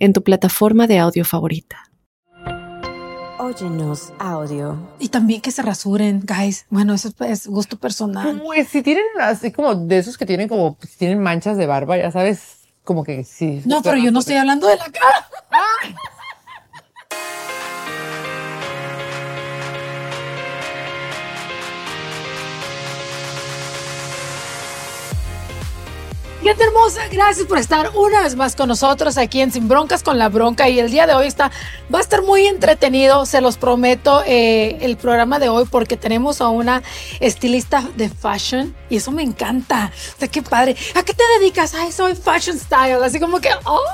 en tu plataforma de audio favorita. Óyenos audio. Y también que se rasuren, guys. Bueno, eso es gusto personal. Pues si tienen así como de esos que tienen como, pues, tienen manchas de barba, ya sabes, como que sí. No, pero yo no estoy hablando de la cara. Gente hermosa, gracias por estar una vez más con nosotros aquí en Sin Broncas con la Bronca. Y el día de hoy está, va a estar muy entretenido, se los prometo, eh, el programa de hoy, porque tenemos a una estilista de fashion y eso me encanta. O sea, qué padre. ¿A qué te dedicas? Ay, soy fashion style. Así como que, oh,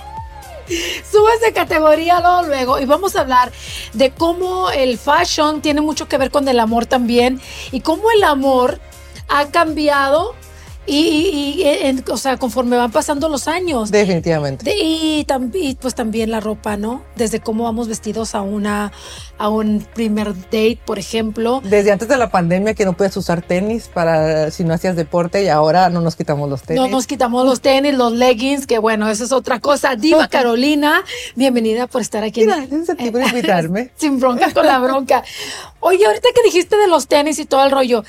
subes de categoría luego y vamos a hablar de cómo el fashion tiene mucho que ver con el amor también y cómo el amor ha cambiado y, y, o sea, conforme van pasando los años. Definitivamente. y, también pues también la ropa, ¿no? Desde cómo vamos vestidos a una a un primer date, por ejemplo. Desde antes de la pandemia que no puedes usar tenis para si no hacías deporte y ahora no nos quitamos los tenis. No nos quitamos los tenis, los leggings, que bueno, eso es otra cosa. Diva Carolina, bienvenida por estar aquí. Gracias a ti por invitarme. Sin bronca con la bronca. Oye, ahorita que dijiste de los tenis y todo el rollo,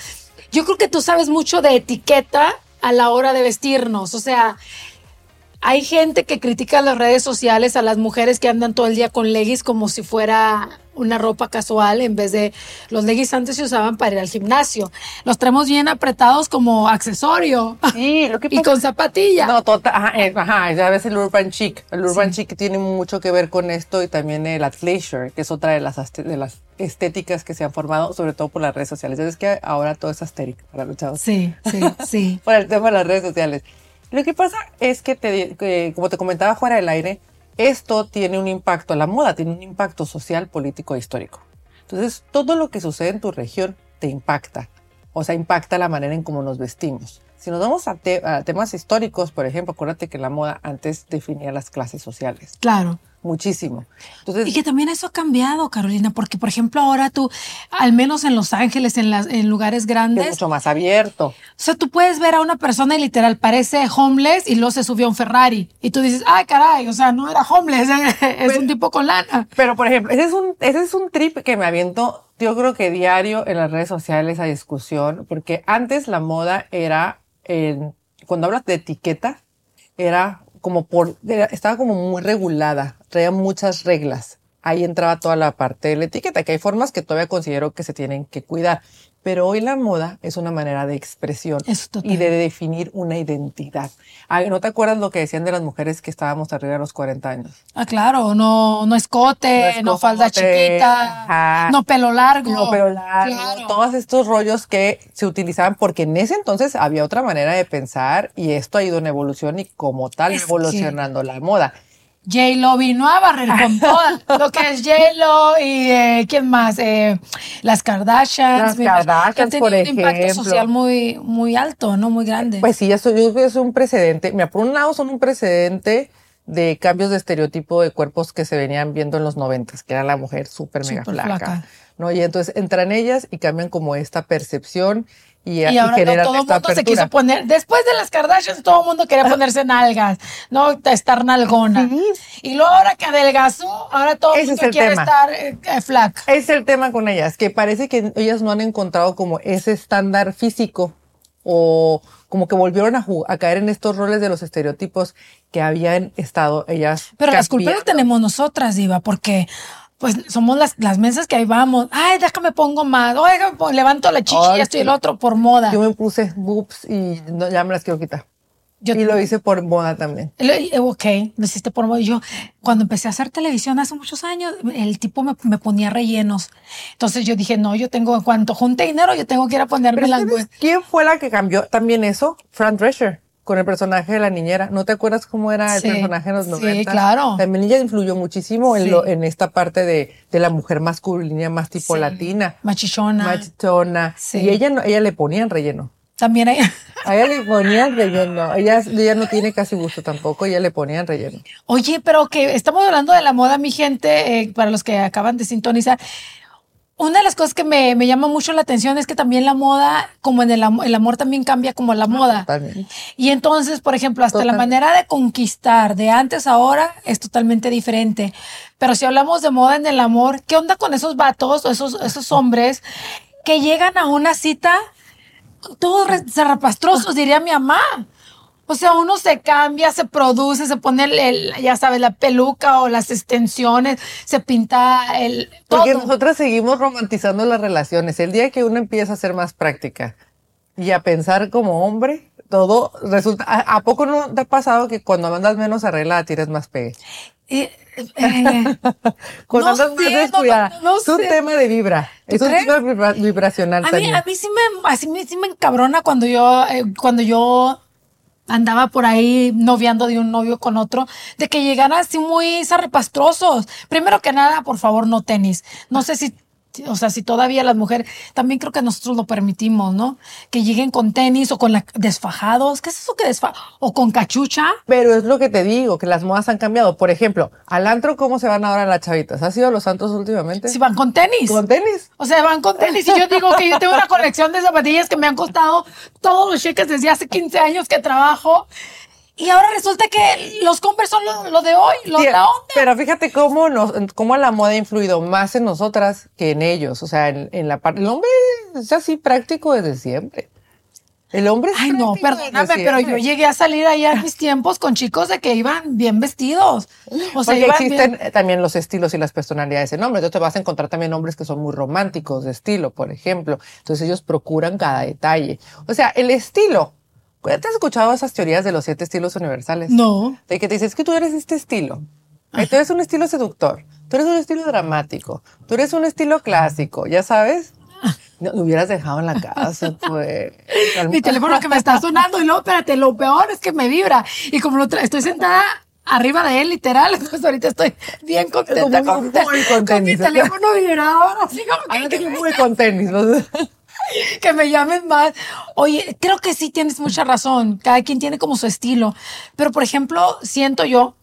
yo creo que tú sabes mucho de etiqueta a la hora de vestirnos. O sea, hay gente que critica las redes sociales a las mujeres que andan todo el día con leggings como si fuera una ropa casual en vez de los leggings antes se usaban para ir al gimnasio. Los traemos bien apretados como accesorio. Sí, lo que y con zapatilla. No, total, ajá, eh, ajá, ya ves el urban chic. El urban chic tiene mucho que ver con esto y también el athleisure, que es otra de las, de las estéticas que se han formado, sobre todo por las redes sociales. Es que ahora todo es asteric para los chavos. Sí, sí, sí. por el tema de las redes sociales. Lo que pasa es que, te, como te comentaba fuera del aire, esto tiene un impacto, la moda tiene un impacto social, político e histórico. Entonces, todo lo que sucede en tu región te impacta, o sea, impacta la manera en cómo nos vestimos. Si nos vamos a, temas históricos, por ejemplo, acuérdate que la moda antes definía las clases sociales. Claro muchísimo. y que también eso ha cambiado, Carolina, porque por ejemplo ahora tú, al menos en Los Ángeles, en, las, en lugares grandes... Es mucho más abierto. O sea, tú puedes ver a una persona y literal parece homeless y luego se subió a un Ferrari. Y tú dices, ay, caray, o sea, no era homeless, es un tipo con lana. Pero por ejemplo, ese es, un, ese es un trip que me aviento, yo creo que diario en las redes sociales a discusión, porque antes la moda era, cuando hablas de etiqueta, era como por, estaba como muy regulada, traía muchas reglas. Ahí entraba toda la parte de la etiqueta, que hay formas que todavía considero que se tienen que cuidar. Pero hoy la moda es una manera de expresión y de definir una identidad. ¿No te acuerdas lo que decían de las mujeres que estábamos arriba de los 40 años? Ah, claro, no, no escote, no, falda chiquita, no pelo largo. No pelo largo, todos estos rollos que se utilizaban porque en ese entonces había otra manera de pensar y esto ha ido en evolución y como tal evolucionando la moda. J-Lo vino a barrer con todo lo que es J-Lo y eh, quién más, eh, las Kardashians. Las Kardashians, por ejemplo. un impacto social muy, muy alto, ¿no? Muy grande. Pues sí, eso yo es un precedente. Mira, por un lado son un precedente de cambios de estereotipo de cuerpos que se venían viendo en los noventas, que era la mujer súper mega flaca, ¿no? Y entonces entran ellas y cambian como esta percepción y, y ahora todo el mundo se quiso poner, después de las Kardashians, todo el mundo quería ponerse nalgas, no estar nalgona. Y luego ahora que adelgazó, ahora todo el mundo quiere estar eh, eh, flaca. Es el tema con ellas, que parece que ellas no han encontrado como ese estándar físico o como que volvieron a, a caer en estos roles de los estereotipos que habían estado ellas. Pero las culpas las tenemos nosotras, Diva, porque pues somos las, las mesas que ahí vamos. Ay, déjame pongo más. Oiga, levanto la chichi y esto y el otro por moda. Yo me puse boobs y no, ya me las quiero quitar. Yo, y lo hice por moda también. Eh, ok, lo hiciste por moda. Yo, cuando empecé a hacer televisión hace muchos años, el tipo me, me ponía rellenos. Entonces yo dije, no, yo tengo, en cuanto junte dinero, yo tengo que ir a ponerme las ¿Quién fue la que cambió también eso? Fran Drescher con el personaje de la niñera. ¿No te acuerdas cómo era el Sí, personaje en los sí, 90? claro. También ella influyó muchísimo en, Sí. lo, en esta parte de, de la mujer masculina más tipo Sí. latina. Machichona. Machitona. Sí. Y ella ella le ponían relleno. También hay. A ella le ponían relleno. Ella, ella no tiene casi gusto tampoco, ella le ponían relleno. Oye, pero que estamos hablando de la moda, mi gente, eh, para los que acaban de sintonizar. Una de las cosas que me, me llama mucho la atención es que también la moda, como en el, el amor también cambia como la moda. Totalmente. Y entonces, por ejemplo, hasta la manera de conquistar de antes a ahora es totalmente diferente. Pero si hablamos de moda en el amor, ¿qué onda con esos vatos o esos, esos hombres que llegan a una cita todos zarrapastrosos, diría mi mamá? O sea, uno se cambia, se produce, se pone el, el, ya sabes, la peluca o las extensiones, se pinta el Porque nosotras seguimos romantizando las relaciones. El día que uno empieza a ser más práctica y a pensar como hombre, todo resulta. ¿A, a poco no te ha pasado que cuando andas menos arreglada tienes más pegue? Eh, eh, Cuando No andas más sé, no, descuidada. no, no es un sé. tema de vibra. ¿Tú Es un tema vibra- vibracional A mí, también. a mí sí me, así me, sí me encabrona cuando yo, eh, cuando yo andaba por ahí noviando de un novio con otro, de que llegaran así muy zarrepastrosos. Primero que nada, por favor, no tenis. No sé si, o sea, si todavía las mujeres, también creo que nosotros lo permitimos, ¿no? Que lleguen con tenis o con la, desfajados. ¿Qué es eso que desfa? O con cachucha. Pero es lo que te digo, que las modas han cambiado. Por ejemplo, al antro, ¿cómo se van ahora las chavitas? ¿Has ido a los antros últimamente? Si van con tenis. ¿Con tenis? O sea, van con tenis. Y yo digo que yo tengo una colección de zapatillas que me han costado todos los cheques desde hace 15 años que trabajo. Y ahora resulta que los Converse son lo, lo de hoy, lo de la onda. Pero fíjate cómo, nos, cómo la moda ha influido más en nosotras que en ellos. O sea, en, en la parte. El hombre es así práctico desde siempre. El hombre es Ay, no, perdóname, pero yo llegué a salir allá en mis tiempos con chicos de que iban bien vestidos. O sea, Porque existen bien- también los estilos y las personalidades en hombres. Entonces te vas a encontrar también hombres que son muy románticos de estilo, por ejemplo. Entonces ellos procuran cada detalle. O sea, el estilo. ¿Te has escuchado esas teorías de los siete estilos universales? No. De que te dices que tú eres este estilo. Eh, Tú eres un estilo seductor. Tú eres un estilo dramático. Tú eres un estilo clásico. ¿Ya sabes? No, me hubieras dejado en la casa, pues. Mi teléfono que me está sonando y luego, espérate, lo peor es que me vibra. Y como lo estoy sentada arriba de él, literal, entonces ahorita estoy bien contenta con, muy con con mi teléfono vibrador, así como que, Ándate que, muy con tenis. ¿no? que me llamen más. Oye, creo que sí tienes mucha razón. Cada quien tiene como su estilo. Pero, por ejemplo, siento yo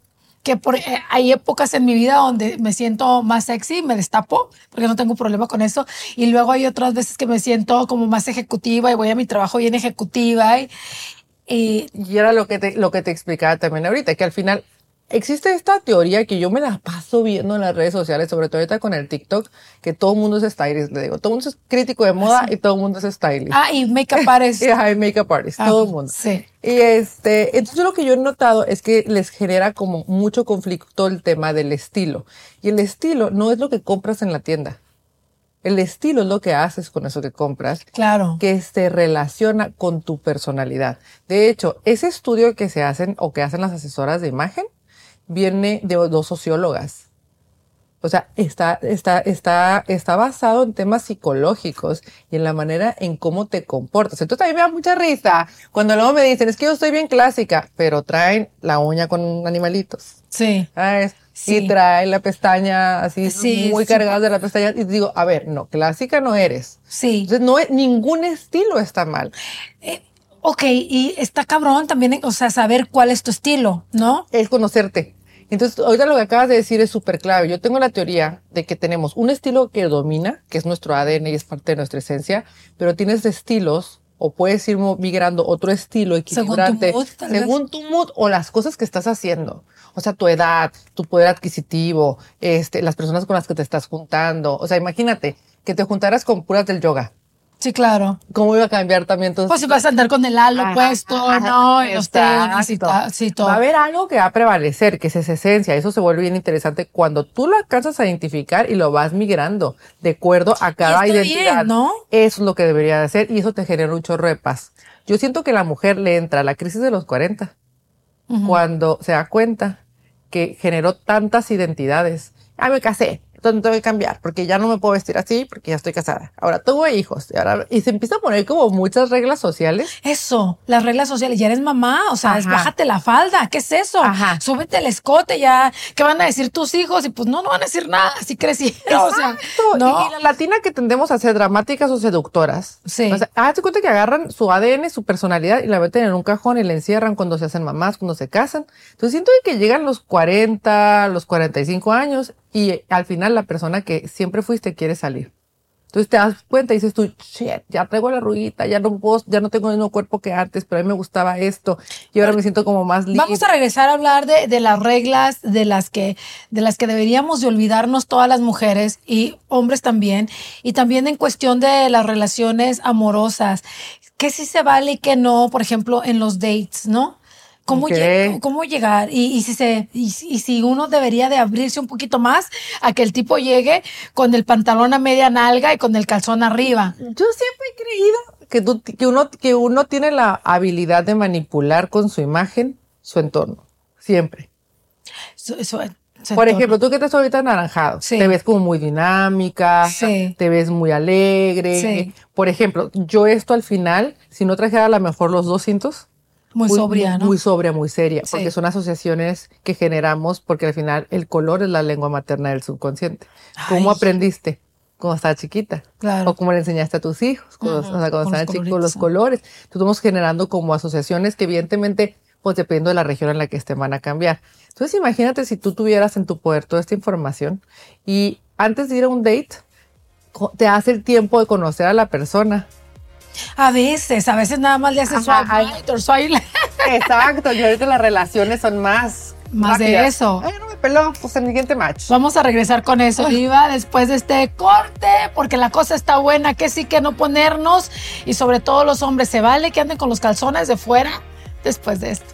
que por, eh, hay épocas en mi vida donde me siento más sexy, me destapo, porque no tengo problema con eso. Y luego hay otras veces que me siento como más ejecutiva y voy a mi trabajo bien ejecutiva. Y, y Y era lo que te, lo que te explicaba también ahorita, que al final existe esta teoría que yo me la paso viendo en las redes sociales, sobre todo ahorita con el TikTok, que todo el mundo es stylist, le digo, todo el mundo es crítico de moda y todo el mundo es stylist. ah, y make-up artist. Y hay makeup artist, Ah, todo el mundo. sí. Y este, entonces lo que yo he notado es que les genera como mucho conflicto el tema del estilo. Y el estilo no es lo que compras en la tienda. El estilo es lo que haces con eso que compras Claro. que se relaciona con tu personalidad. De hecho, ese estudio que se hacen o que hacen las asesoras de imagen viene de dos sociólogas. O sea, está, está, está, está basado en temas psicológicos y en la manera en cómo te comportas. Entonces a mí me da mucha risa cuando luego me dicen, es que yo estoy bien clásica, pero traen la uña con animalitos. Sí. ¿sabes? Sí. Y traen la pestaña así Sí, muy sí. cargadas de la pestaña. Y digo, a ver, no, clásica no eres. Sí. Entonces, no ningún estilo está mal. Ok, y está cabrón también, o sea, saber cuál es tu estilo, ¿no? Es conocerte. Entonces, ahorita lo que acabas de decir es súper clave. Yo tengo la teoría de que tenemos un estilo que domina, que es nuestro ADN y es parte de nuestra esencia, pero tienes estilos o puedes ir migrando otro estilo Según tu equilibrante mood, según tu mood o las cosas que estás haciendo. O sea, tu edad, tu poder adquisitivo, este, las personas con las que te estás juntando. O sea, imagínate que te juntaras con puras del yoga. Sí, claro. ¿Cómo iba a cambiar también? Pues si vas a andar con el halo Ajá, puesto, ajá, ¿no? Y los tenis y sí, todo. Va a haber algo que va a prevalecer, que es esa esencia. Eso se vuelve bien interesante cuando tú lo alcanzas a identificar y lo vas migrando de acuerdo a cada identidad. bien, ¿no? Eso es lo que debería de hacer y eso te genera un chorro de paz. Yo siento que la mujer le entra a la crisis de los 40 cuando se da cuenta que generó tantas identidades. Ah, me casé. Tengo que cambiar porque ya no me puedo vestir así porque ya estoy casada. Ahora tengo hijos y, ahora, y se empieza a poner como muchas reglas sociales. Eso, las reglas sociales. Ya eres mamá, o sea, es, bájate la falda. ¿Qué es eso? Ajá. Súbete el escote ya. ¿Qué van a decir tus hijos? Y pues no, no van a decir nada. Así crecieron. O sea, no. Y, y la latina que tendemos a ser dramáticas o seductoras. Sí. O sea, hazte cuenta que agarran su ADN, su personalidad y la meten en un cajón y la encierran cuando se hacen mamás, cuando se casan. Entonces siento que llegan los 40, los 45 años y al final la persona que siempre fuiste quiere salir. Entonces te das cuenta y dices tú, shit, ya traigo la ruguita, ya no puedo, ya no tengo el mismo cuerpo que antes, pero a mí me gustaba esto y ahora me siento como más libre. Vamos a regresar a hablar de, de las reglas de las que de las que deberíamos de olvidarnos todas las mujeres y hombres también y también en cuestión de las relaciones amorosas qué sí se vale y qué no por ejemplo en los dates no cómo, Ok. lle- cómo llegar y, y si se y, y si uno debería de abrirse un poquito más a que el tipo llegue con el pantalón a media nalga y con el calzón arriba Yo siempre he creído que, tú- que, uno, que uno tiene la habilidad de manipular con su imagen su entorno. Siempre. Eso- eso- eso Por entorno. ejemplo, tú que estás ahorita anaranjado, Sí. te ves como muy dinámica, Sí. te ves muy alegre. Sí. Por ejemplo, yo esto al final, si no trajera a lo mejor los dos cintos, muy, sobria no muy sobria, muy seria, Sí. porque son asociaciones que generamos, porque al final el color es la lengua materna del subconsciente. ¿Cómo Ay. aprendiste? Cuando estabas chiquita. Claro. O cómo le enseñaste a tus hijos, cuando, Ujú, o sea, cuando estaban chicos, los colores. Entonces estamos generando como asociaciones que evidentemente, pues dependiendo de la región en la que estén, van a cambiar. Entonces imagínate si tú tuvieras en tu poder toda esta información y antes de ir a un date, te hace el tiempo de conocer a la persona. A veces a veces nada más le haces left. Exacto, y ahorita las relaciones son más... Más de eso. Ay, no me peló, pues el siguiente match. Vamos a regresar con eso, Diva, después de este corte, porque la cosa está buena, que sí que no ponernos, y sobre todo los hombres, ¿se vale que anden con los calzones de fuera después de esto?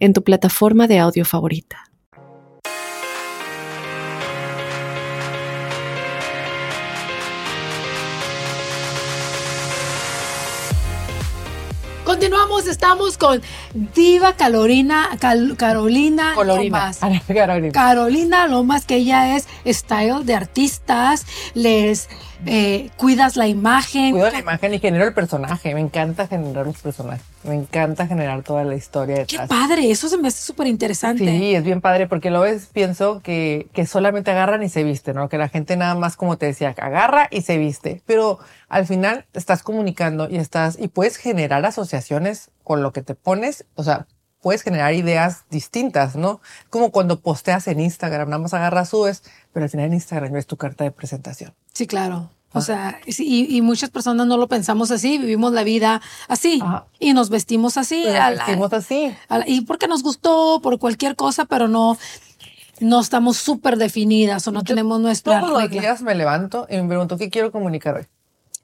en tu plataforma de audio favorita. Continuamos, estamos con Diva Carolina, Cal- Carolina Colorina. Lomas. Carolina. Carolina Lomas, que ella es style de artistas, les eh, cuidas la imagen. Cuido la imagen y genero el personaje. Me encanta generar los personajes. Me encanta generar toda la historia Qué detrás. padre, eso se me hace súper interesante. Sí, es bien padre porque lo ves, pienso que, que solamente agarran y se visten, ¿no? Que la gente nada más, como te decía, agarra y se viste. Pero al final estás comunicando y estás, y puedes generar asociaciones con lo que te pones, o sea, puedes generar ideas distintas, ¿no? Como cuando posteas en Instagram, nada más agarras, subes, pero al final en Instagram ves tu carta de presentación. Sí, claro. O Ah. sea, y, y muchas personas no lo pensamos así, vivimos la vida así Ajá. y nos vestimos así. Vestimos así. la- y porque nos gustó, por cualquier cosa, pero no, no estamos súper definidas o no tenemos nuestra Todos los días me levanto y me pregunto, ¿qué quiero comunicar hoy?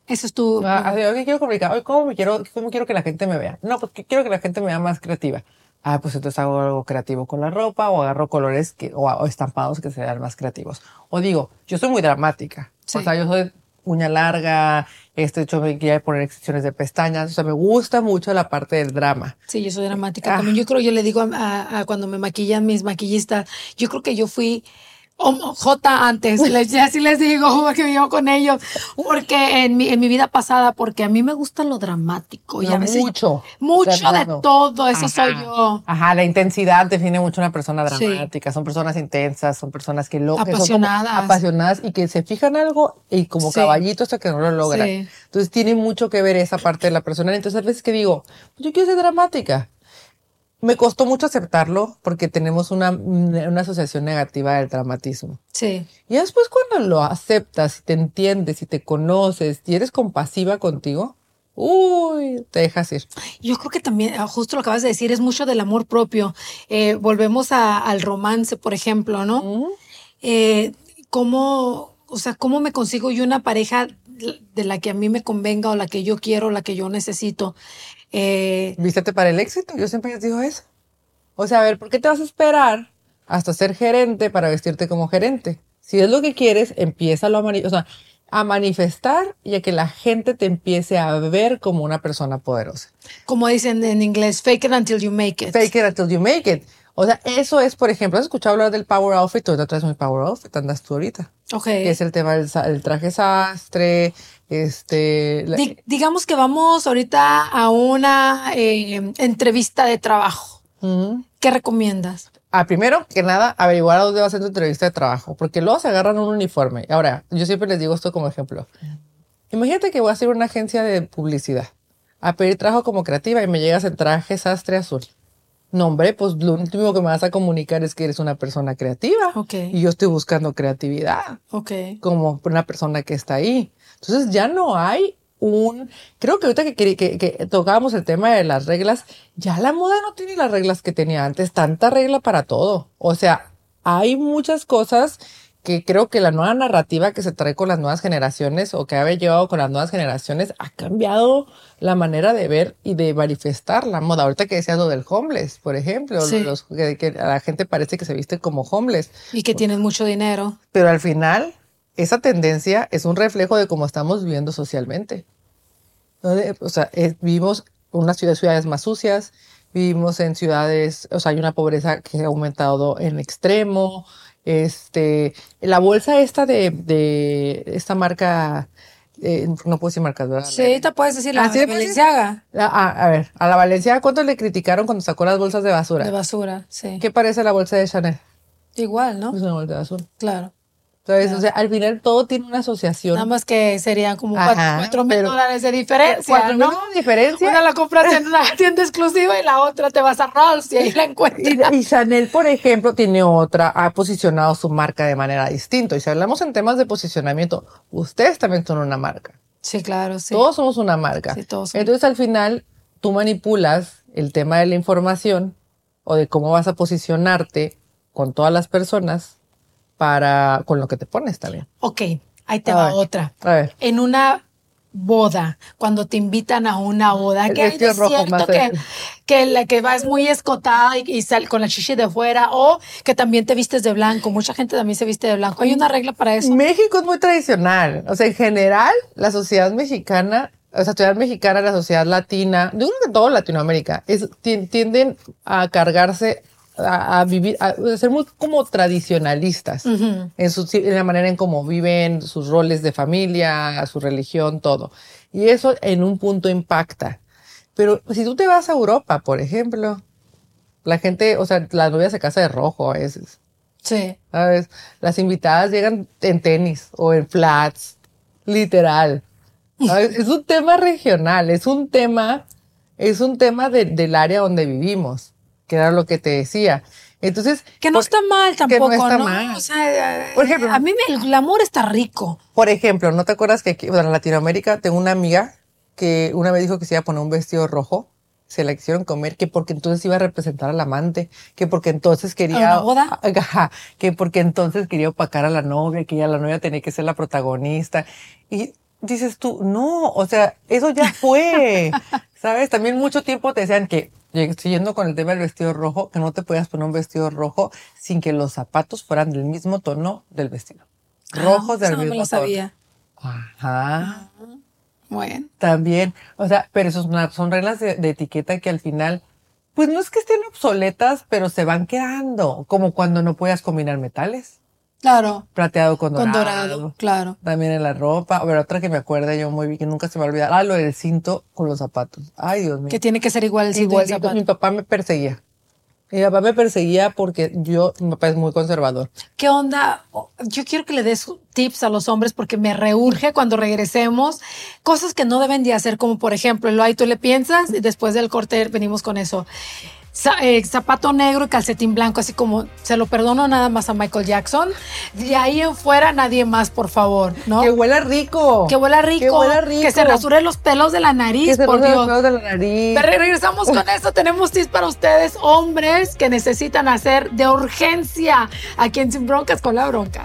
Eso es tu... Ah, ¿qué quiero comunicar? Hoy, ¿cómo, me quiero, ¿Cómo quiero que la gente me vea? No, pues quiero que la gente me vea más creativa. Ah, pues entonces hago algo creativo con la ropa o agarro colores que, o, o estampados que sean más creativos. O digo, yo soy muy dramática. Sí. O sea, yo soy uña larga, este hecho me quiero poner extensiones de pestañas. O sea, me gusta mucho la parte del drama. Sí, yo soy dramática Ah. también. Yo creo, yo le digo a, a- a cuando me maquillan mis maquillistas, yo creo que yo fui J antes, les, ya así les digo, porque vivo con ellos, porque en mi, en mi vida pasada, porque a mí me gusta lo dramático y a No, veces mucho. mucho de todo, eso Ajá. soy yo. Ajá, la intensidad define mucho una persona Sí. dramática. Son personas intensas, son personas que lo que son como Apasionadas. apasionadas y que se fijan algo y como Sí. caballito hasta que no lo logran. Sí. Entonces tiene mucho que ver esa parte de la persona. Entonces a veces que digo, yo quiero ser dramática. Me costó mucho aceptarlo porque tenemos una, una asociación negativa del dramatismo. Sí, Y después cuando lo aceptas y te entiendes y te conoces y eres compasiva contigo, uy, te dejas ir. Yo creo que también, ah, justo lo que acabas de decir, es mucho del amor propio. Eh, volvemos a- al romance, por ejemplo, ¿no? Eh, ¿Cómo, o sea, cómo me consigo yo una pareja de la que a mí me convenga o la que yo quiero, la que yo necesito? Eh, Vístete para el éxito. Yo siempre les digo eso. O sea, a ver, ¿por qué te vas a esperar hasta ser gerente para vestirte como gerente? Si es lo que quieres, empieza a, mani- o sea, a manifestar y a que la gente te empiece a ver como una persona poderosa. como dicen en inglés, fake it until you make it. Fake it until you make it. O sea, eso es, por ejemplo, has escuchado hablar del power outfit, tú ahorita traes mi power outfit, andas tú ahorita. Ok. Que es el tema del el traje sastre, este... la- digamos que vamos ahorita a una eh, entrevista de trabajo. ¿Qué recomiendas? Ah, primero que nada, averiguar a dónde va a ser tu entrevista de trabajo, porque luego se agarran un uniforme. Ahora, yo siempre les digo esto como ejemplo. Imagínate que voy a hacer una agencia de publicidad, a pedir trabajo como creativa y me llegas en traje sastre azul. No, hombre, pues lo último que me vas a comunicar es que eres una persona creativa. Ok. Y yo estoy buscando creatividad Ok. como una persona que está ahí. Entonces ya no hay un... Creo que ahorita que, que, que- que tocábamos el tema de las reglas, ya la moda no tiene las reglas que tenía antes, tanta regla para todo. O sea, hay muchas cosas que creo que la nueva narrativa que se trae con las nuevas generaciones o que ha llevado con las nuevas generaciones ha cambiado la manera de ver y de manifestar la moda. Ahorita que decías lo del homeless, por ejemplo, Sí. los, que, que a la gente parece que se viste como homeless Y que tienes mucho dinero. pero al final esa tendencia es un reflejo de cómo estamos viviendo socialmente. O sea, es- vivimos en unas ciudades, ciudades más sucias, vivimos en ciudades, o sea, hay una pobreza que ha aumentado en extremo. Este, la bolsa esta de, de esta marca, eh, no puedo decir marcas, ¿verdad? Sí, te puedes decir la Ah, ¿sí de le puedes Balenciaga Ah, a ver, a la Valencia, ¿cuánto le criticaron cuando sacó las bolsas de basura? de basura, sí. ¿Qué parece la bolsa de Chanel? Igual, ¿no? Es una bolsa de basura. Claro. ¿Sabes? O sea, al final todo tiene una asociación. Nada más que serían como Ajá, cuatro, mil dólares de diferencia, Cuatro ¿no? de diferencia. Una la compras en una tienda exclusiva y la otra te vas a Rolls y ahí la encuentras. Y, y Chanel, por ejemplo, tiene otra, ha posicionado su marca de manera distinta. Y si hablamos en temas de posicionamiento, ustedes también son una marca. Sí, claro, sí. Todos somos una marca. Sí, todos somos. Entonces, al final, tú manipulas el tema de la información o de cómo vas a posicionarte con todas las personas para, con lo que te pones también. Ok, ahí te A va ver. otra. A ver. En una boda, cuando te invitan a una boda, que hay de cierto que, que la que vas muy escotada y, y sal con la chichi de fuera, o que también te vistes de blanco. Mucha gente también se viste de blanco. ¿Hay una regla para eso? México es muy tradicional. O sea, en general, la sociedad mexicana, o sea, la sociedad mexicana, la sociedad latina, yo creo que todo Latinoamérica, es, tien- tienden a cargarse, a, a vivir, a, a ser muy como tradicionalistas en, su, en la manera en cómo viven, sus roles de familia, su religión, todo. Y eso en un punto impacta. Pero si tú te vas a Europa, por ejemplo, la gente, o sea, la novia se casa de rojo a veces. Sí. ¿sabes? Las invitadas llegan en tenis o en flats, literal. ¿sabes? es un tema regional, es un tema, es un tema de- del área donde vivimos, que era lo que te decía. Entonces, Que no por, está mal que no tampoco, está ¿no? mal. O sea, Por ejemplo- a mí me- el glamour está rico. por ejemplo, ¿no te acuerdas que aquí, bueno, en Latinoamérica tengo una amiga que una vez dijo que se iba a poner un vestido rojo? Se la quisieron comer, que porque entonces iba a representar al amante, que porque entonces quería... ¿A una boda? Ajá, que porque entonces quería opacar a la novia, que ya la novia tenía que ser la protagonista. Y dices tú, no, o sea, eso ya fue, ¿sabes? También mucho tiempo te decían que, siguiendo con el tema del vestido rojo, que no te podías poner un vestido rojo sin que los zapatos fueran del mismo tono del vestido. Rojos Ah, del no mismo me lo tono. sabía. Ajá, Bueno. también. O sea, pero eso es una- son reglas de, de etiqueta que al final, pues no es que estén obsoletas, pero se van quedando, como cuando no puedas combinar metales. Claro. Plateado con dorado. Con dorado, claro. También en la ropa. A ver, otra que me acuerda yo muy bien, que nunca se me va a olvidar. Ah, lo del cinto con los zapatos. Ay, Dios mío. Que tiene que ser igual el cinto y el Igualito, zapato. mi papá me perseguía. Mi papá me perseguía porque yo, mi papá es muy conservador. ¿Qué onda? Yo quiero que le des tips a los hombres porque me reurge cuando regresemos cosas que no deben de hacer, como por ejemplo, lo ahí tú le piensas y después del corte venimos con eso. Eh, zapato negro y calcetín blanco, así como se lo perdono nada más a Michael Jackson. De ahí en fuera nadie más, por favor, ¿no? Que huela rico. Que huela rico, Que huela rico. que se rasure los pelos de la nariz, Que se por roce Dios. los pelos de la nariz. Pero regresamos con esto. Tenemos tips para ustedes, hombres que necesitan hacer de urgencia aquí en Sin Broncas con la Bronca.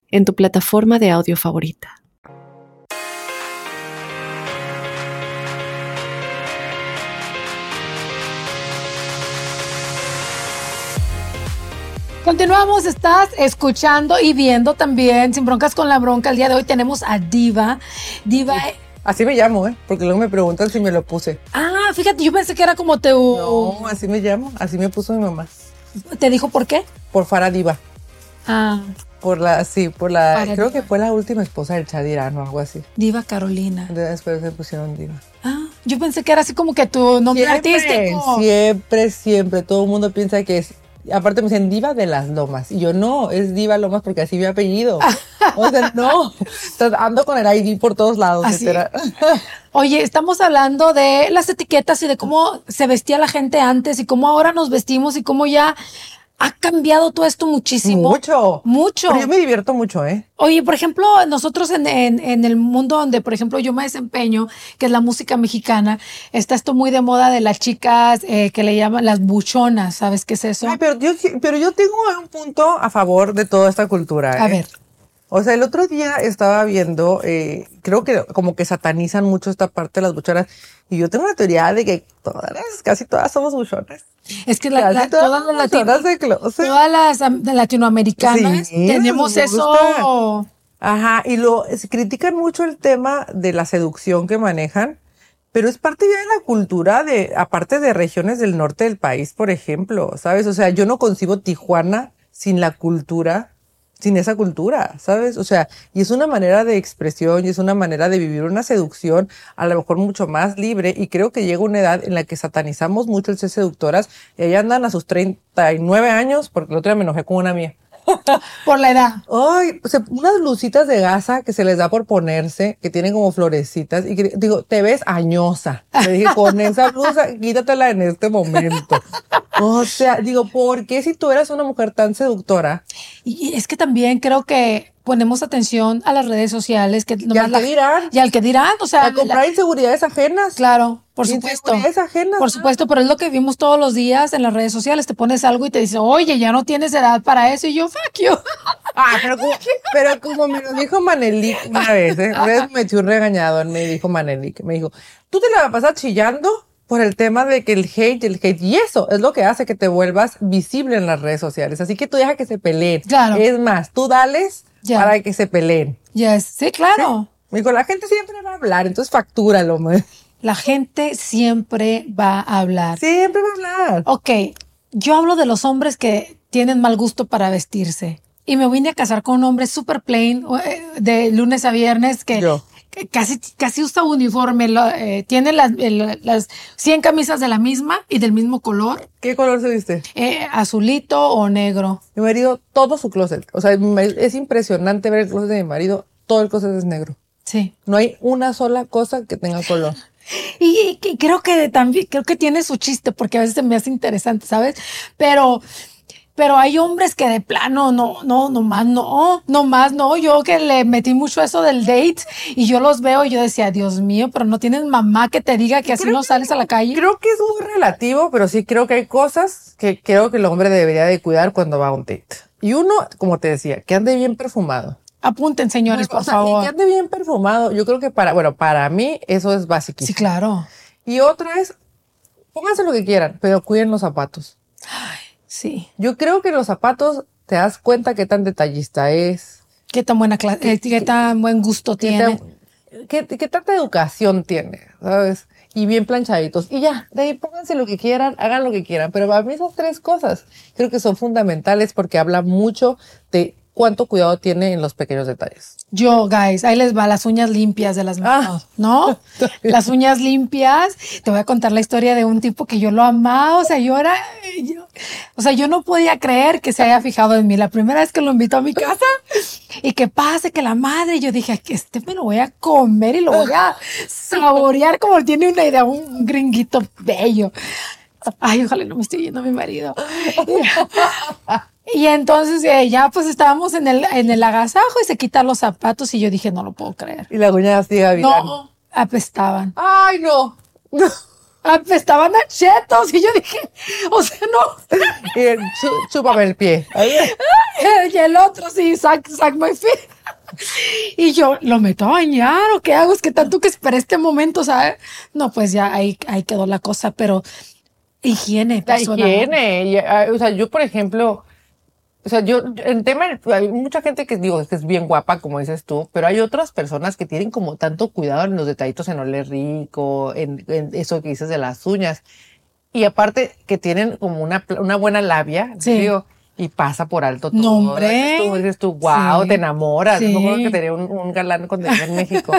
en tu plataforma de audio favorita. Continuamos, estás escuchando y viendo también Sin Broncas con la Bronca. El día de hoy tenemos a Diva. Diva. Así me llamo, ¿eh? Porque luego me preguntan si me lo puse. Ah, fíjate, yo pensé que era como te, No, así me llamo. Así me puso mi mamá. te dijo por qué. Por Faradiva. Ah, Por la, sí, por la, creo Diva. que fue la última esposa del Chad Irán o algo así. Diva Carolina. Después se pusieron Diva. Ah, yo pensé que era así como que tu nombre artístico. siempre, siempre. Todo el mundo piensa que es. Aparte me dicen Diva de las Lomas. Y yo no, es Diva Lomas porque así mi apellido. O sea, no. Ando con el ID por todos lados. Así. Oye, estamos hablando de las etiquetas y de cómo se vestía la gente antes y cómo ahora nos vestimos y cómo ya ha cambiado todo esto muchísimo. Mucho. Mucho. Pero yo me divierto mucho, ¿eh? Oye, por ejemplo, nosotros en, en- en el mundo donde, por ejemplo, yo me desempeño, que es la música mexicana, está esto muy de moda de las chicas eh, que le llaman las buchonas, ¿sabes qué es eso? Ay, pero, yo, pero yo tengo un punto a favor de toda esta cultura. A ¿eh? ver. O sea, el otro día estaba viendo, eh, creo que como que satanizan mucho esta parte de las buchonas. Y yo tengo una teoría de que todas, casi todas somos buchonas. Es que la- todas las latino- buchonas de closet. todas las latinoamericanas Sí, tenemos eso. Ajá, y lo se critican mucho el tema de la seducción que manejan, pero es parte ya de la cultura de, aparte de regiones del norte del país, por ejemplo, ¿sabes? O sea, yo no concibo Tijuana sin la cultura, sin esa cultura, ¿sabes? O sea, y es una manera de expresión y es una manera de vivir una seducción a lo mejor mucho más libre y creo que llega una edad en la que satanizamos mucho el ser seductoras y ahí andan a sus 39 años, porque el otro día me enojé con una mía. Por la edad. Ay, o sea, unas blusitas de gasa que se les da por ponerse, que tienen como florecitas, y que, digo, te ves añosa. Le dije, con esa blusa, quítatela en este momento. O sea, digo, ¿por qué si tú eras una mujer tan seductora? Y es que también creo que ponemos atención a las redes sociales. Que ¿Y al la- que dirán? Y al que dirán, o sea, A comprar inseguridades ajenas. Claro, por supuesto. Inseguridades ajenas. Por supuesto, pero es lo que vimos todos los días en las redes sociales. Te pones algo y te dice, oye, ya no tienes edad para eso. Y yo, fuck you. Ah, pero como, pero como me lo dijo Manelik una vez, ¿eh? Una vez me echó un regañado, me dijo Manelik, me dijo, tú te la pasas chillando por el tema de que el hate, el hate, y eso es lo que hace que te vuelvas visible en las redes sociales. Así que tú deja que se peleen. Claro. Es más, tú dales para que se peleen. Yes, sí, claro. Me dijo, la gente siempre va a hablar, entonces factúralo, man. La gente siempre va a hablar. Siempre va a hablar. Ok, yo hablo de los hombres que tienen mal gusto para vestirse. Y me vine a casar con un hombre super plain, eh, de lunes a viernes, que, Yo. Casi, casi usa uniforme. lo- eh, tiene las, el- las 100 camisas de la misma y del mismo color, ¿Qué color se viste? eh, azulito o negro. Mi marido, todo su closet. O sea, es impresionante ver el closet de mi marido. Todo el closet es negro. Sí. No hay una sola cosa que tenga color. Y, y creo que también, creo que tiene su chiste, porque a veces se me hace interesante, ¿sabes? Pero, pero hay hombres que de plano, no, no, no más, no, no más, no. Yo que le metí mucho eso del date y yo los veo y yo decía, Dios mío, pero no tienes mamá que te diga que así no sales a la calle. Creo que es muy relativo, pero sí creo que hay cosas que creo que el hombre debería de cuidar cuando va a un date. Y uno, como te decía, que ande bien perfumado. Apunten, señores, Bueno, por o sea, favor. que ande bien perfumado. Yo creo que para, bueno, para mí eso es básico. Sí, claro. Y otra es, pónganse lo que quieran, pero cuiden los zapatos. Sí. Yo creo que los zapatos te das cuenta qué tan detallista es, ¿Qué tan buena clase, qué, tan buen gusto ¿Qué, tiene? tan- qué- qué tanta educación tiene? ¿Sabes? Y bien planchaditos. Y ya, de ahí pónganse lo que quieran, hagan lo que quieran. Pero para mí esas tres cosas creo que son fundamentales porque habla mucho de cuánto cuidado tiene en los pequeños detalles. Yo, guys, ahí les va las uñas limpias de las Ah. manos, ¿no? Las uñas limpias. Te voy a contar la historia de un tipo que yo lo amaba. O sea, yo era, yo- o sea, yo no podía creer que se haya fijado en mí. La primera vez que lo invitó a mi casa y que pase, que la madre, yo dije, que este me lo voy a comer y lo voy a saborear como tiene una idea, un gringuito bello. Ay, ojalá no me esté yendo mi marido. Y entonces eh, ya pues estábamos en el, en el agasajo y se quitan los zapatos y yo dije, no lo puedo creer. Y la uña así, Gavilán. No, apestaban. Ay, no. Apestaban a chetos y yo dije, o sea, no. Y el, chú- chúpame el pie. Y el otro sí, sac, sac my feet. Y yo, ¿lo meto a bañar o qué hago? Es que tanto que esperé este momento, ¿sabes? No, pues ya ahí, ahí quedó la cosa, pero higiene. La higiene. Y, ah, o sea, yo, por ejemplo, o sea, yo, en tema, hay mucha gente que digo que es bien guapa, como dices tú, pero hay otras personas que tienen como tanto cuidado en los detallitos, en oler rico, en, en eso que dices de las uñas. Y aparte que tienen como una, una buena labia, Sí. digo, y pasa por alto todo. No, hombre. Tú dices tú, wow, Sí. te enamoras. Sí. Acuerdo que tenía un, un galán cuando en México,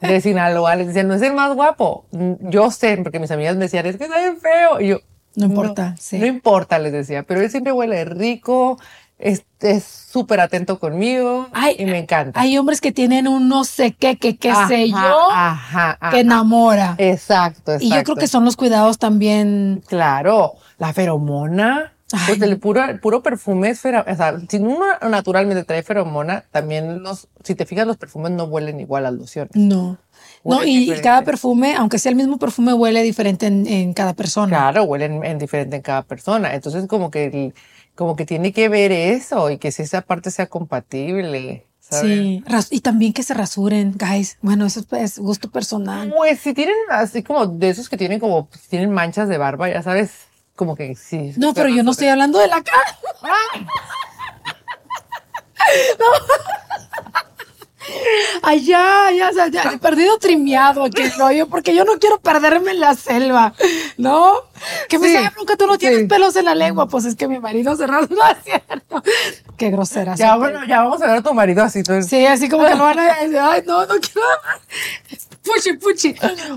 de Sinaloa, les decían, no es el más guapo. Mm, Yo sé, porque mis amigas me decían, es que está bien feo. Y yo, No importa, sí. no importa, les decía, pero él siempre huele rico, es súper atento conmigo Ay, y me encanta. Hay hombres que tienen un no sé qué, que qué Ajá, sé yo, Ajá, ajá. que enamora. Exacto, exacto. Y yo creo que son los cuidados también. Claro, la feromona. Pues el puro, el puro perfume es feromona. O sea, si uno naturalmente trae feromona, también los, si te fijas, los perfumes no huelen igual a las lociones. No. No, Huele y, diferente. cada perfume, aunque sea el mismo perfume, huele diferente en, en cada persona. Claro, huelen en diferente en cada persona. Entonces, como que, el- como que tiene que ver eso y que si esa parte sea compatible. ¿sabes? Sí, y también que se rasuren, guys. Bueno, eso es, gusto personal. Pues si tienen así como de esos que tienen como, si tienen manchas de barba, ya sabes, como que sí. No, pero yo no estoy hablando de la cara. Ay, ya, ya, ya, ya, he perdido trimeado aquí el rollo, porque yo no quiero perderme en la selva, ¿no? Que me Sí, nunca tú no tienes sí. pelos en la lengua, pues es que mi marido se rasura, no es cierto. Qué grosera. Ya, bueno, ya vamos a ver a tu marido así. Tú, Sí, así como que lo van a decir, ay, no, no quiero. Puchi, puchi.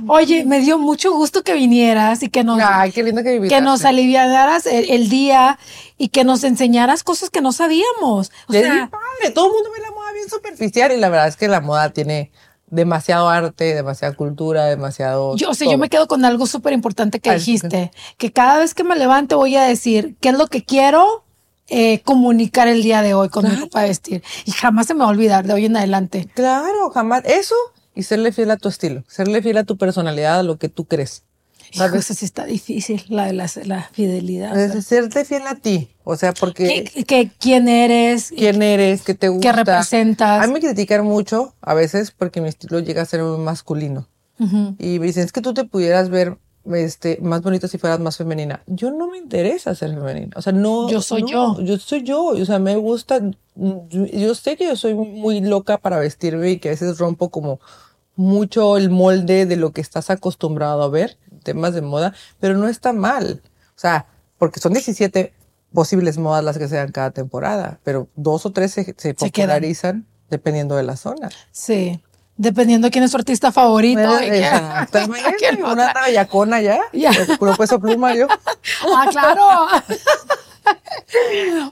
Oye, me dio mucho gusto que vinieras y que nos, Ay, qué lindo que que nos aliviaras el, el día y que nos enseñaras cosas que no sabíamos. O sea, padre, todo el mundo ve la moda bien superficial y la verdad es que la moda tiene demasiado arte, demasiada cultura, demasiado... yo, o sea, todo. yo me quedo con algo súper importante que Ay, dijiste, que cada vez que me levante voy a decir qué es lo que quiero eh, comunicar el día de hoy con mi ropa de vestir. Y jamás se me va a olvidar de hoy en adelante. Claro, jamás. Eso y serle fiel a tu estilo, serle fiel a tu personalidad, a lo que tú crees. Eso sí está difícil, la la, la fidelidad. Es serte fiel a ti. O sea, porque ¿Qué, qué- quién eres? quién eres, qué te gusta. ¿Qué representas? A mí me critican mucho a veces porque mi estilo llega a ser muy masculino. Y me dicen, es que tú te pudieras ver este, más bonita si fueras más femenina. Yo no me interesa ser femenina. O sea, no. Yo soy no, yo. Yo soy yo. O sea, me gusta. Yo, yo sé que yo soy muy loca para vestirme y que a veces rompo como mucho el molde de lo que estás acostumbrado a ver, temas de moda, pero no está mal. O sea, porque son 17 posibles modas las que sean cada temporada, pero dos o tres se, se popularizan dependiendo de la zona. Sí. Dependiendo de quién es su artista favorito. Una bellacona ya. Ya. Puro peso pluma yo. Ah, claro.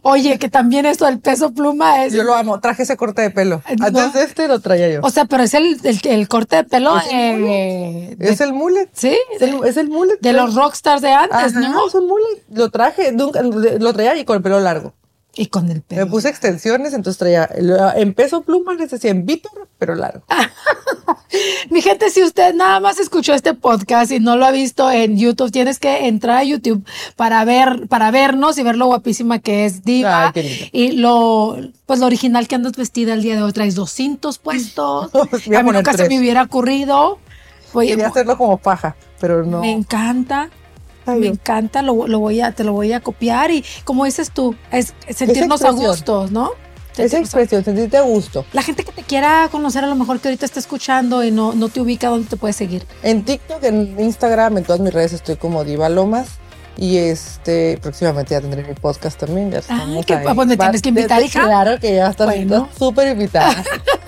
Oye, que también esto del peso pluma es. Yo lo amo. Traje ese corte de pelo. No. Antes de este lo traía yo. O sea, pero es el, el, el corte de pelo. Es el eh, de- es el mullet. sí, Es el, es el mullet. de los rockstars de antes, Ajá, ¿no? es un mullet. Lo traje, nunca, lo traía y con el pelo largo. Y con el Me pelo. puse extensiones, entonces traía lo- en peso pluma, les decía en Víctor, pero largo. Mi gente, si usted nada más escuchó este podcast y no lo ha visto en YouTube, tienes que entrar a YouTube para ver, para vernos y ver lo guapísima que es Diva. Ay. Y lo, pues lo original que andas vestida el día de hoy, traes 200 puestos. Pues a a mí nunca se me hubiera ocurrido. Oye, Quería hacerlo como paja, pero no. me encanta. Ay, me encanta, lo, lo voy a, te lo voy a copiar y como dices tú, es sentirnos a gustos, ¿no? Esa expresión, sentirte a gusto. La gente que te quiera conocer, a lo mejor que ahorita está escuchando y no, no te ubica, ¿dónde te puede seguir? En TikTok, en Instagram, en todas mis redes estoy como Diva Lomas. Y este, próximamente ya tendré mi podcast también. Ya estamos que, pues me tienes que invitar, hija. Claro que ya estás súper invitada.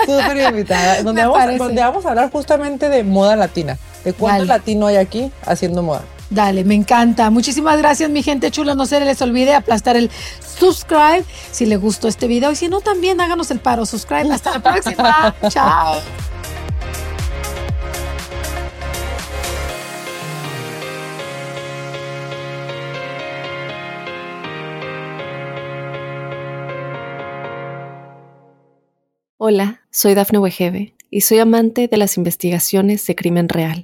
súper invitada. Donde vamos, donde vamos, a hablar justamente de moda latina. De cuánto latino hay aquí haciendo moda. Dale, me encanta. Muchísimas gracias, mi gente chula. No se les olvide aplastar el subscribe si les gustó este video. Y si no, también háganos el paro. Subscribe. Hasta la próxima. Chao. Hola, soy Dafne Wegebe y soy amante de las investigaciones de crimen real.